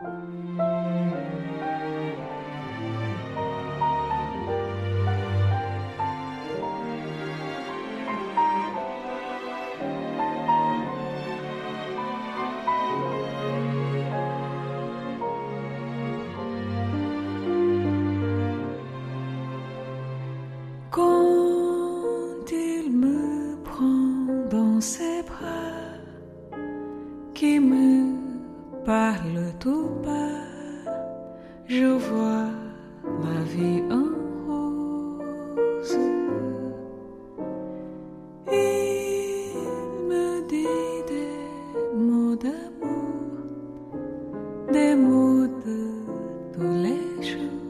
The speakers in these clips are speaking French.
Quand il me prend dans ses bras qui me parle tout bas, je vois la vie en rose. Il me dit des mots d'amour, des mots de tous les jours,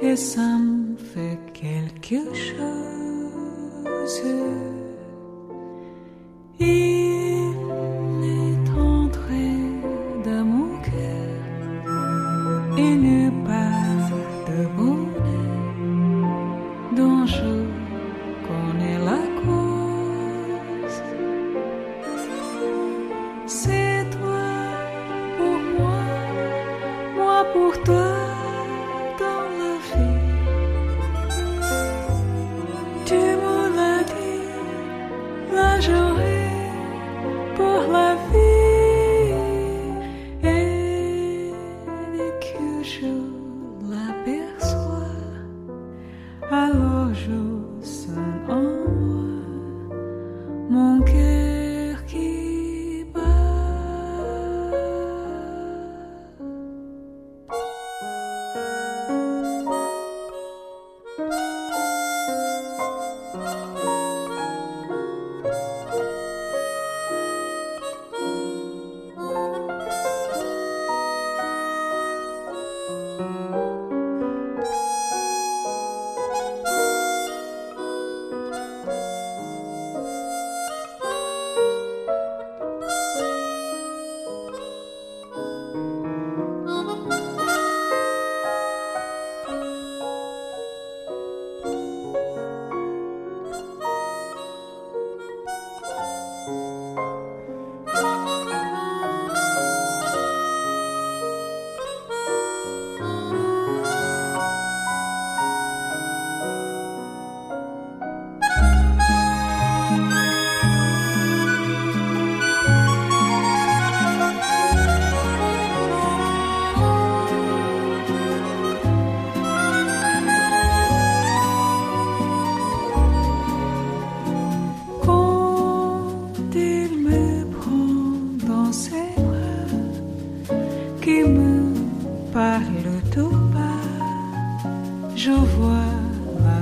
et ça me fait quelque chose. in a bag. 手。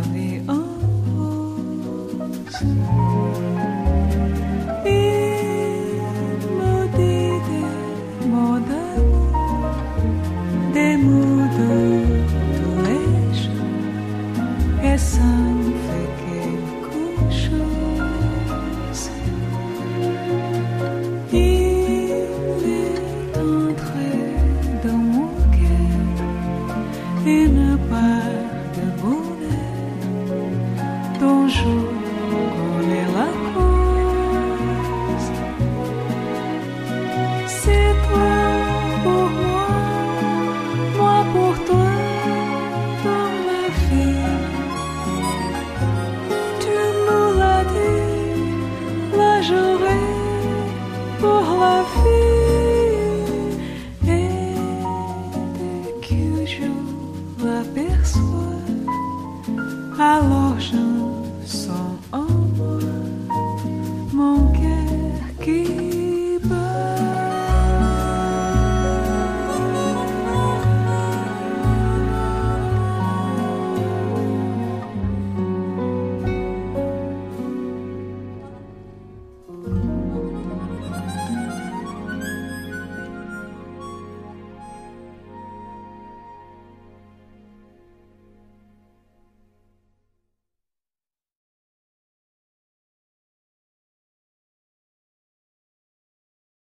the arms.